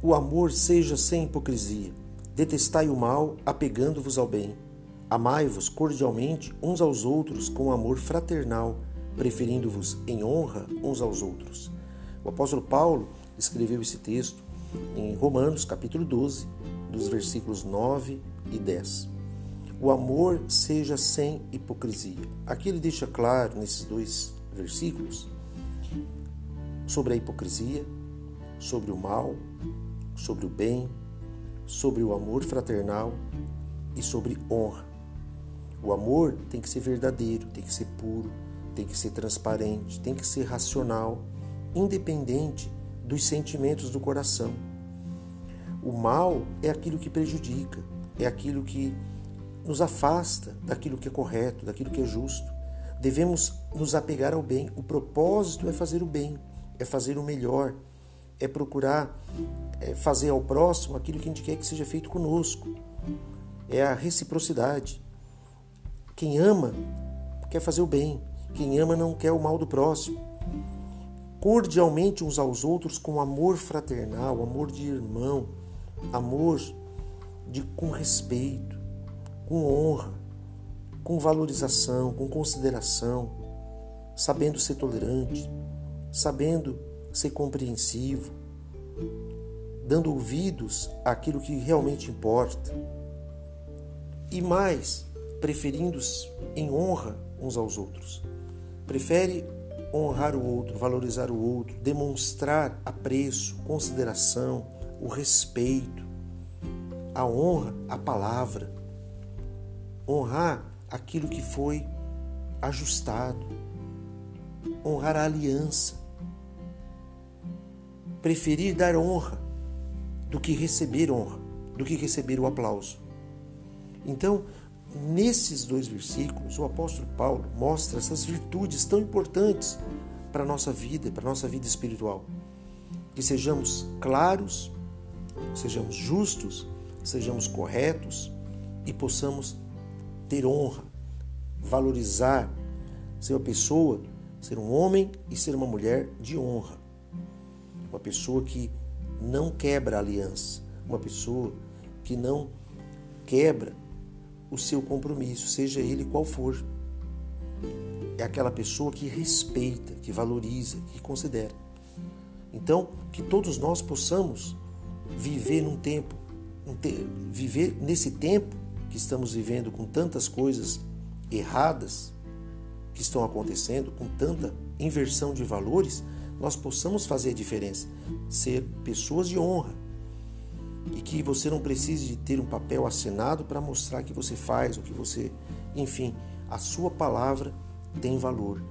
O amor seja sem hipocrisia. Detestai o mal, apegando-vos ao bem. Amai-vos cordialmente uns aos outros com amor fraternal, preferindo-vos em honra uns aos outros. O apóstolo Paulo escreveu esse texto em Romanos, capítulo 12, dos versículos 9 e 10. O amor seja sem hipocrisia. Aqui ele deixa claro nesses dois versículos sobre a hipocrisia, sobre o mal, sobre o bem, sobre o amor fraternal e sobre honra. O amor tem que ser verdadeiro, tem que ser puro, tem que ser transparente, tem que ser racional, independente dos sentimentos do coração. O mal é aquilo que prejudica, é aquilo que nos afasta daquilo que é correto, daquilo que é justo. Devemos nos apegar ao bem. O propósito é fazer o bem, é fazer o melhor, é procurar é fazer ao próximo aquilo que a gente quer que seja feito conosco. É a reciprocidade. Quem ama quer fazer o bem, quem ama não quer o mal do próximo cordialmente uns aos outros com amor fraternal, amor de irmão, amor de com respeito, com honra, com valorização, com consideração, sabendo ser tolerante, sabendo ser compreensivo, dando ouvidos àquilo que realmente importa. E mais, preferindo-se em honra uns aos outros. Prefere honrar o outro, valorizar o outro, demonstrar apreço, consideração, o respeito, a honra, a palavra, honrar aquilo que foi ajustado, honrar a aliança, preferir dar honra do que receber honra, do que receber o aplauso. Então, Nesses dois versículos, o apóstolo Paulo mostra essas virtudes tão importantes para a nossa vida, para a nossa vida espiritual. Que sejamos claros, sejamos justos, sejamos corretos e possamos ter honra, valorizar, ser uma pessoa, ser um homem e ser uma mulher de honra. Uma pessoa que não quebra a aliança, uma pessoa que não quebra o seu compromisso, seja ele qual for. É aquela pessoa que respeita, que valoriza, que considera. Então, que todos nós possamos viver num tempo, viver nesse tempo que estamos vivendo com tantas coisas erradas que estão acontecendo, com tanta inversão de valores, nós possamos fazer a diferença, ser pessoas de honra, e que você não precise de ter um papel assinado para mostrar que você faz o que você, enfim, a sua palavra tem valor.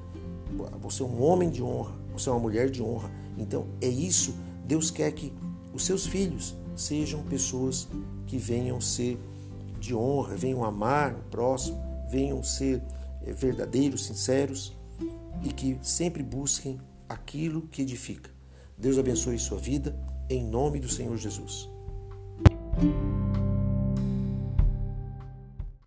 Você é um homem de honra, você é uma mulher de honra. Então é isso. Deus quer que os seus filhos sejam pessoas que venham ser de honra, venham amar o próximo, venham ser eh, verdadeiros, sinceros e que sempre busquem aquilo que edifica. Deus abençoe sua vida, em nome do Senhor Jesus.